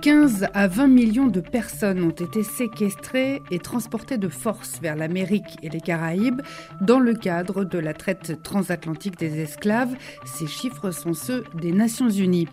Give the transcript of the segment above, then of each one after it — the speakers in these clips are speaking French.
15 à 20 millions de personnes ont été séquestrées et transportées de force vers l'Amérique et les Caraïbes dans le cadre de la traite transatlantique des esclaves. Ces chiffres sont ceux des Nations Unies.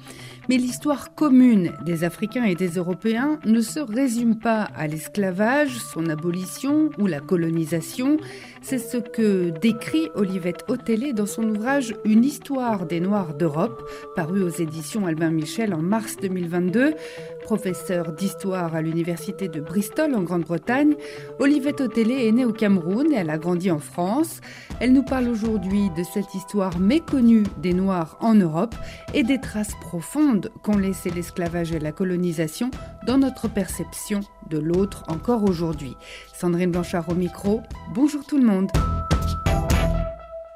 Mais l'histoire commune des Africains et des Européens ne se résume pas à l'esclavage, son abolition ou la colonisation. C'est ce que décrit Olivette Otellet dans son ouvrage Une histoire des Noirs d'Europe, paru aux éditions Albin Michel en mars 2022. Professeure d'histoire à l'université de Bristol en Grande-Bretagne, Olivette Otellet est née au Cameroun et elle a grandi en France. Elle nous parle aujourd'hui de cette histoire méconnue des Noirs en Europe et des traces profondes qu'ont laissé l'esclavage et la colonisation dans notre perception de l'autre encore aujourd'hui. Sandrine Blanchard au micro. Bonjour tout le monde.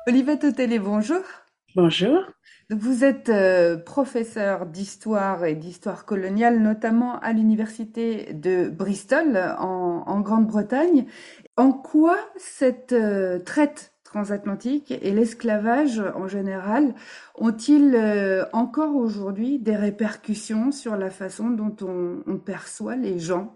Olivette Otellet, bonjour. Bonjour. Vous êtes euh, professeur d'histoire et d'histoire coloniale, notamment à l'université de Bristol en, Grande-Bretagne. En quoi cette euh, traite transatlantique et l'esclavage en général ont-ils euh, encore aujourd'hui des répercussions sur la façon dont on, perçoit les gens?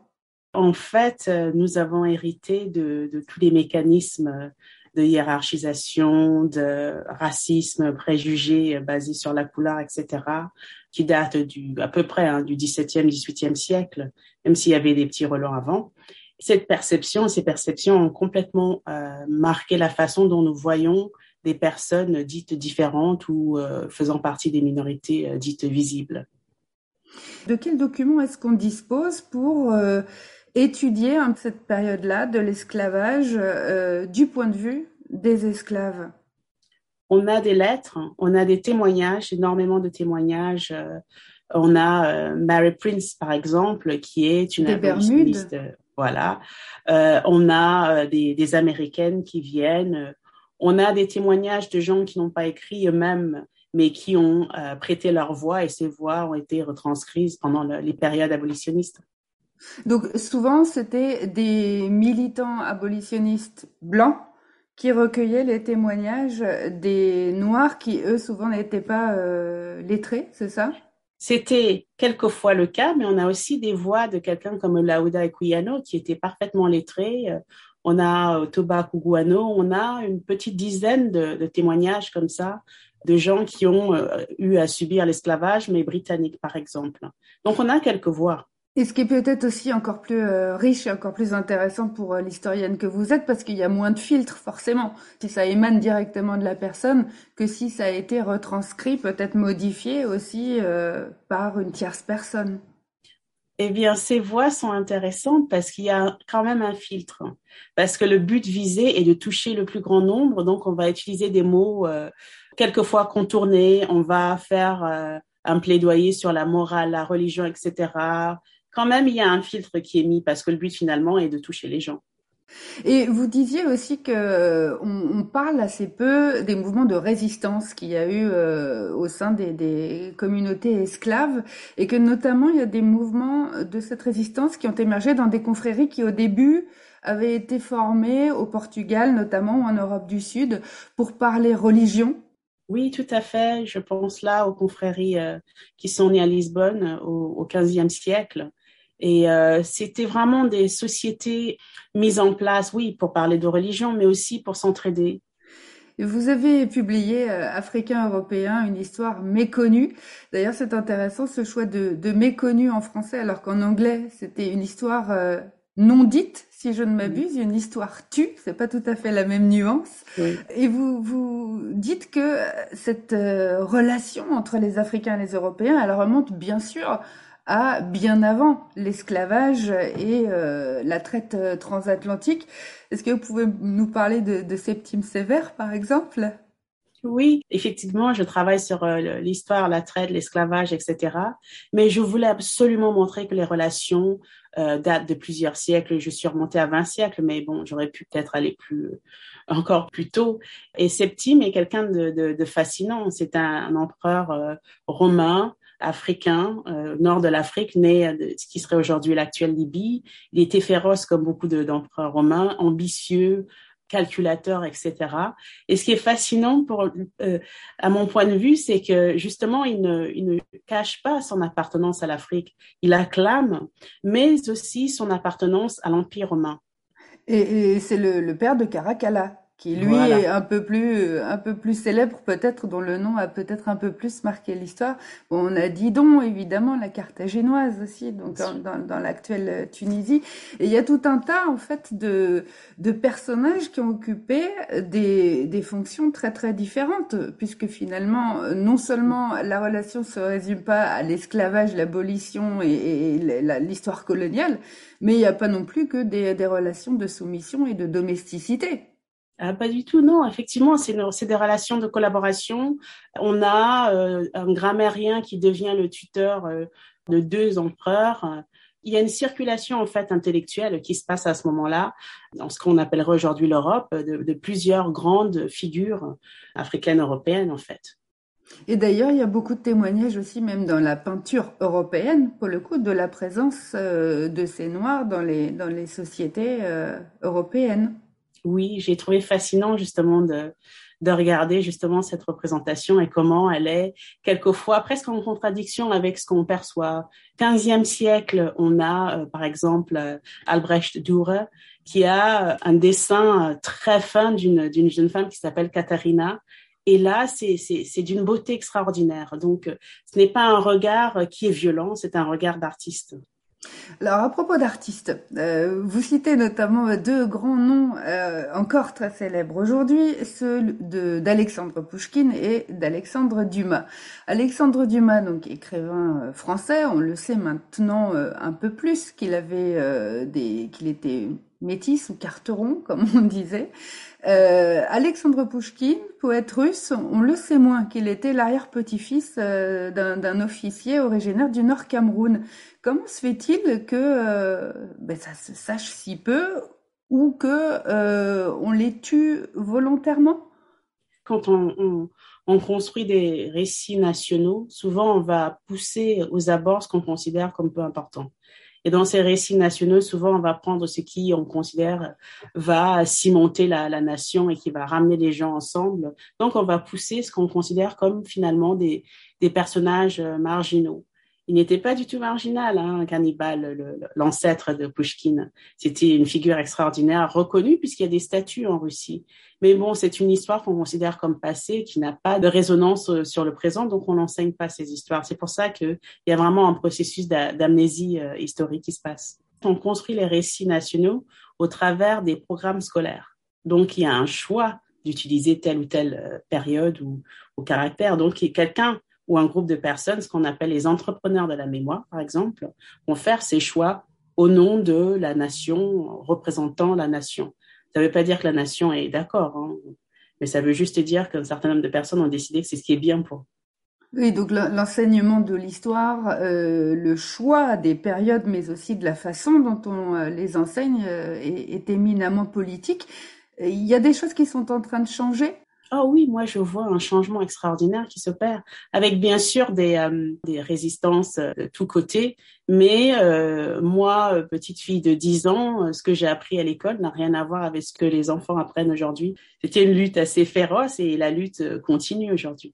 En fait, nous avons hérité de tous les mécanismes de hiérarchisation, de racisme, préjugés basés sur la couleur, etc., qui datent du, à peu près hein, du 17e, 18e siècle, même s'il y avait des petits relents avant. Cette perception, ces perceptions ont complètement euh, marqué la façon dont nous voyons des personnes dites différentes ou euh, faisant partie des minorités euh, dites visibles. De quels documents est-ce qu'on dispose pour euh, étudier hein, cette période-là de l'esclavage euh, du point de vue des esclaves On a des lettres, on a des témoignages, énormément de témoignages. Euh, on a euh, Mary Prince, par exemple, qui est une des abolitionniste. Voilà. On a des, des, Américaines qui viennent. On a des témoignages de gens qui n'ont pas écrit eux-mêmes, mais qui ont prêté leur voix et ces voix ont été retranscrites pendant le, les périodes abolitionnistes. Donc souvent, c'était des militants abolitionnistes blancs qui recueillaient les témoignages des Noirs qui, eux, souvent n'étaient pas euh, lettrés, c'est ça? C'était quelquefois le cas, mais on a aussi des voix de quelqu'un comme Lauda Equiano qui était parfaitement lettré. On a Toba Kuguano, on a une petite dizaine de, témoignages comme ça de gens qui ont euh, eu à subir l'esclavage, mais britanniques par exemple. Donc on a quelques voix. Et ce qui est peut-être aussi encore plus euh, riche et encore plus intéressant pour euh, l'historienne que vous êtes, parce qu'il y a moins de filtres forcément, si ça émane directement de la personne, que si ça a été retranscrit, peut-être modifié aussi euh, par une tierce personne. Eh bien, ces voix sont intéressantes parce qu'il y a quand même un filtre. Parce que le but visé est de toucher le plus grand nombre, donc on va utiliser des mots quelquefois contournés, on va faire un plaidoyer sur la morale, la religion, etc quand même, il y a un filtre qui est mis parce que le but finalement est de toucher les gens. Et vous disiez aussi que on, on parle assez peu des mouvements de résistance qu'il y a eu euh, au sein des, des, communautés esclaves et que notamment il y a des mouvements de cette résistance qui ont émergé dans des confréries qui au début avaient été formées au Portugal notamment ou en Europe du Sud pour parler religion oui, tout à fait. Je pense là aux confréries euh, qui sont nées à Lisbonne au, au 15e siècle et euh, c'était vraiment des sociétés mises en place, oui, pour parler de religion, mais aussi pour s'entraider. Vous avez publié euh, Africain européen, une histoire méconnue. D'ailleurs, c'est intéressant ce choix de, de méconnu en français, alors qu'en anglais, c'était une histoire euh, non dite, si je ne m'abuse, une histoire tue. C'est pas tout à fait la même nuance. Oui. Et vous vous dites que cette euh, relation entre les Africains et les Européens, elle remonte bien sûr à bien avant l'esclavage et euh, la traite euh, transatlantique. Est-ce que vous pouvez nous parler de, de Septime Sévère, par exemple? Oui, effectivement, je travaille sur euh, l'histoire, la traite, l'esclavage, etc. Mais je voulais absolument montrer que les relations euh, datent de plusieurs siècles. Je suis remontée à 20 siècles, mais bon, j'aurais pu peut-être aller plus encore plus tôt. Et Septime est quelqu'un de, de, de, fascinant. C'est un, un empereur euh, romain africain, euh, nord de l'Afrique, né de ce qui serait aujourd'hui l'actuelle Libye. Il était féroce comme beaucoup d'empereurs romains, ambitieux, calculateur, etc. Et ce qui est fascinant pour, euh, à mon point de vue, c'est que justement, il ne, il ne cache pas son appartenance à l'Afrique. Il acclame, mais aussi son appartenance à l'Empire romain. Et, et c'est le, le, père de Caracalla qui lui est un peu plus un peu plus célèbre peut-être dont le nom a peut-être un peu plus marqué l'histoire. Bon, on a Didon évidemment la carthaginoise aussi donc dans, dans, l'actuelle Tunisie et il y a tout un tas en fait de de personnages qui ont occupé des des fonctions très très différentes puisque finalement non seulement la relation se résume pas à l'esclavage, l'abolition et, et l'histoire coloniale, mais il n'y a pas non plus que des des relations de soumission et de domesticité. Ah, pas du tout, non. Effectivement, c'est des relations de collaboration. On a euh, un grammairien qui devient le tuteur euh, de deux empereurs. Il y a une circulation en fait intellectuelle qui se passe à ce moment-là, dans ce qu'on appellerait aujourd'hui l'Europe, de, plusieurs grandes figures africaines européennes en fait. Et d'ailleurs, il y a beaucoup de témoignages aussi, même dans la peinture européenne, pour le coup, de la présence euh, de ces Noirs dans les, dans les sociétés européennes oui, j'ai trouvé fascinant justement de, de regarder justement cette représentation et comment elle est quelquefois presque en contradiction avec ce qu'on perçoit. 15e siècle, on a euh, par exemple euh, Albrecht Dürer qui a euh, un dessin très fin d'une d'une jeune femme qui s'appelle Katharina et là, c'est d'une beauté extraordinaire. Donc, ce n'est pas un regard qui est violent, c'est un regard d'artiste. Alors à propos d'artistes, euh, vous citez notamment deux grands noms euh, encore très célèbres aujourd'hui, ceux d'Alexandre Pouchkine et d'Alexandre Dumas. Alexandre Dumas, donc écrivain euh, français, on le sait maintenant un peu plus qu'il avait des, qu'il était métis ou carteron, comme on disait. Euh, Alexandre Pouchkine, poète russe, on le sait moins qu'il était l'arrière-petit-fils euh, d'un officier originaire du Nord Cameroun. Comment se fait-il que euh, ben, ça se sache si peu ou que on les tue volontairement? Quand on, on, construit des récits nationaux, souvent on va pousser aux abords ce qu'on considère comme peu important. Et dans ces récits nationaux, souvent, on va prendre ce qui, on considère, va cimenter la, la nation et qui va ramener les gens ensemble. Donc, on va pousser ce qu'on considère comme finalement des, des personnages euh, marginaux il n'était pas du tout marginal, hein, Cannibal, l'ancêtre de Pushkin. C'était une figure extraordinaire, reconnue puisqu'il y a des statues en Russie. Mais bon, c'est une histoire qu'on considère comme passée, qui n'a pas de résonance euh, sur le présent, donc on n'enseigne pas ces histoires. C'est pour ça qu'il y a vraiment un processus d'amnésie euh, historique qui se passe. On construit les récits nationaux au travers des programmes scolaires. Donc il y a un choix d'utiliser telle ou telle euh, période ou, ou caractère. Donc quelqu'un ou un groupe de personnes, ce qu'on appelle les entrepreneurs de la mémoire, par exemple, vont faire ces choix au nom de la nation, représentant la nation. Ça ne veut pas dire que la nation est d'accord, hein, mais ça veut juste dire qu'un certain nombre de personnes ont décidé que c'est ce qui est bien pour oui, donc l'enseignement de l'histoire, euh, le choix des périodes, mais aussi de la façon dont on euh, les enseigne euh, est, est, éminemment politique. Il y a des choses qui sont en train de changer? Oh oui, moi je vois un changement extraordinaire qui s'opère, avec bien sûr des, euh, des résistances euh, de tous côtés, mais euh, moi, euh, petite fille de 10 ans, ce que j'ai appris à l'école n'a rien à voir avec ce que les enfants apprennent aujourd'hui. C'était une lutte assez féroce et la lutte continue aujourd'hui.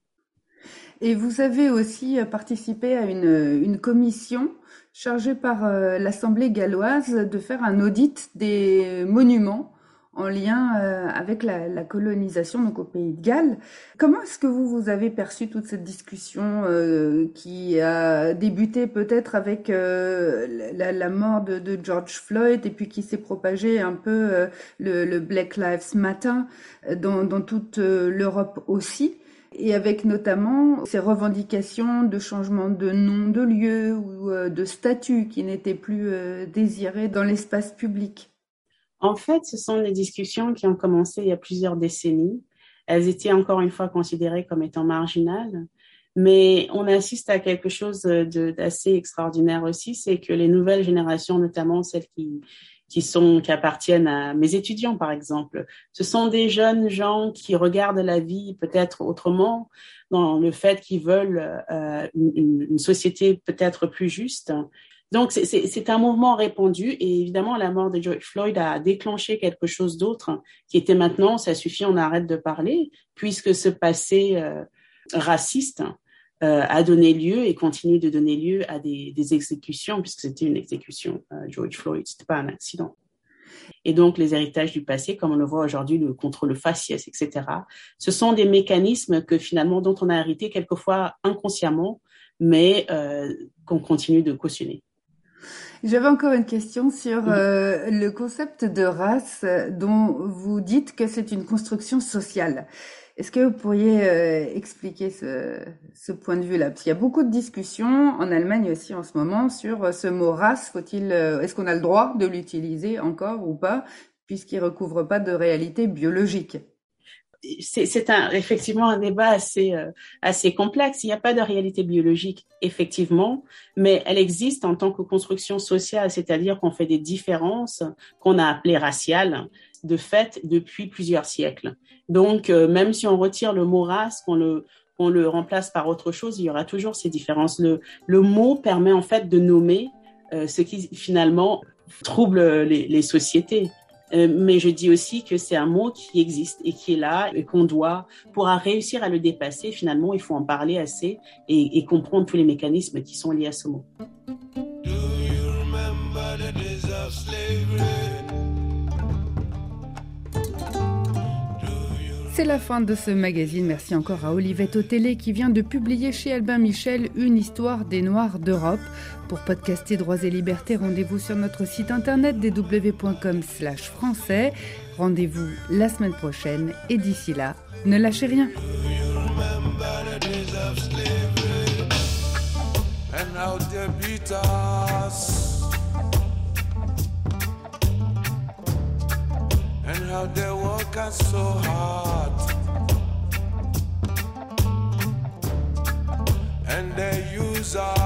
Et vous avez aussi participé à une, une commission chargée par l'Assemblée galloise de faire un audit des monuments en lien euh, avec la, la, colonisation donc au pays de Galles. Comment est-ce que vous vous avez perçu toute cette discussion euh, qui a débuté peut-être avec euh, la, la, mort de, de, George Floyd et puis qui s'est propagée un peu euh, le, le, Black Lives Matter dans, dans toute l'Europe aussi? Et avec notamment ces revendications de changement de nom de lieu ou de statut qui n'étaient plus désirés dans l'espace public. En fait, ce sont des discussions qui ont commencé il y a plusieurs décennies. Elles étaient encore une fois considérées comme étant marginales, Mais on assiste à quelque chose d'assez extraordinaire aussi, c'est que les nouvelles générations, notamment celles qui qui sont qui appartiennent à mes étudiants par exemple. Ce sont des jeunes gens qui regardent la vie peut-être autrement dans le fait qu'ils veulent euh, une, une, société peut-être plus juste. Donc c'est un mouvement répandu et évidemment la mort de George Floyd a déclenché quelque chose d'autre qui était maintenant ça suffit on arrête de parler puisque ce passé euh, raciste euh, a donné lieu et continue de donner lieu à des, des exécutions, puisque c'était une exécution, euh, George Floyd, c'était pas un accident. Et donc, les héritages du passé, comme on le voit aujourd'hui, le contrôle faciès, etc., ce sont des mécanismes que finalement, dont on a hérité quelquefois inconsciemment, mais euh, qu'on continue de cautionner. J'avais encore une question sur euh, le concept de race dont vous dites que c'est une construction sociale. Est-ce que vous pourriez euh, expliquer ce, ce, point de vue-là? Parce qu'il y a beaucoup de discussions en Allemagne aussi en ce moment sur euh, ce mot race. Faut-il, euh, est-ce qu'on a le droit de l'utiliser encore ou pas, puisqu'il recouvre pas de réalité biologique? C'est un, effectivement un débat assez, assez complexe. Il n'y a pas de réalité biologique, effectivement, mais elle existe en tant que construction sociale, c'est-à-dire qu'on fait des différences qu'on a appelées raciales, de fait depuis plusieurs siècles. Donc, euh, même si on retire le mot race, qu'on le, on le remplace par autre chose, il y aura toujours ces différences. Le, le mot permet en fait de nommer euh, ce qui finalement trouble les, les sociétés. Euh, mais je dis aussi que c'est un mot qui existe et qui est là et qu'on doit, pour réussir à le dépasser, finalement, il faut en parler assez et, et comprendre tous les mécanismes qui sont liés à ce mot. C'est la fin de ce magazine. Merci encore à Olivette Otélé qui vient de publier chez Albin Michel une histoire des Noirs d'Europe. Pour podcaster Droits et Libertés, rendez-vous sur notre site internet www.com français. Rendez-vous la semaine prochaine et d'ici là, ne lâchez rien. Work us so hard. And they use us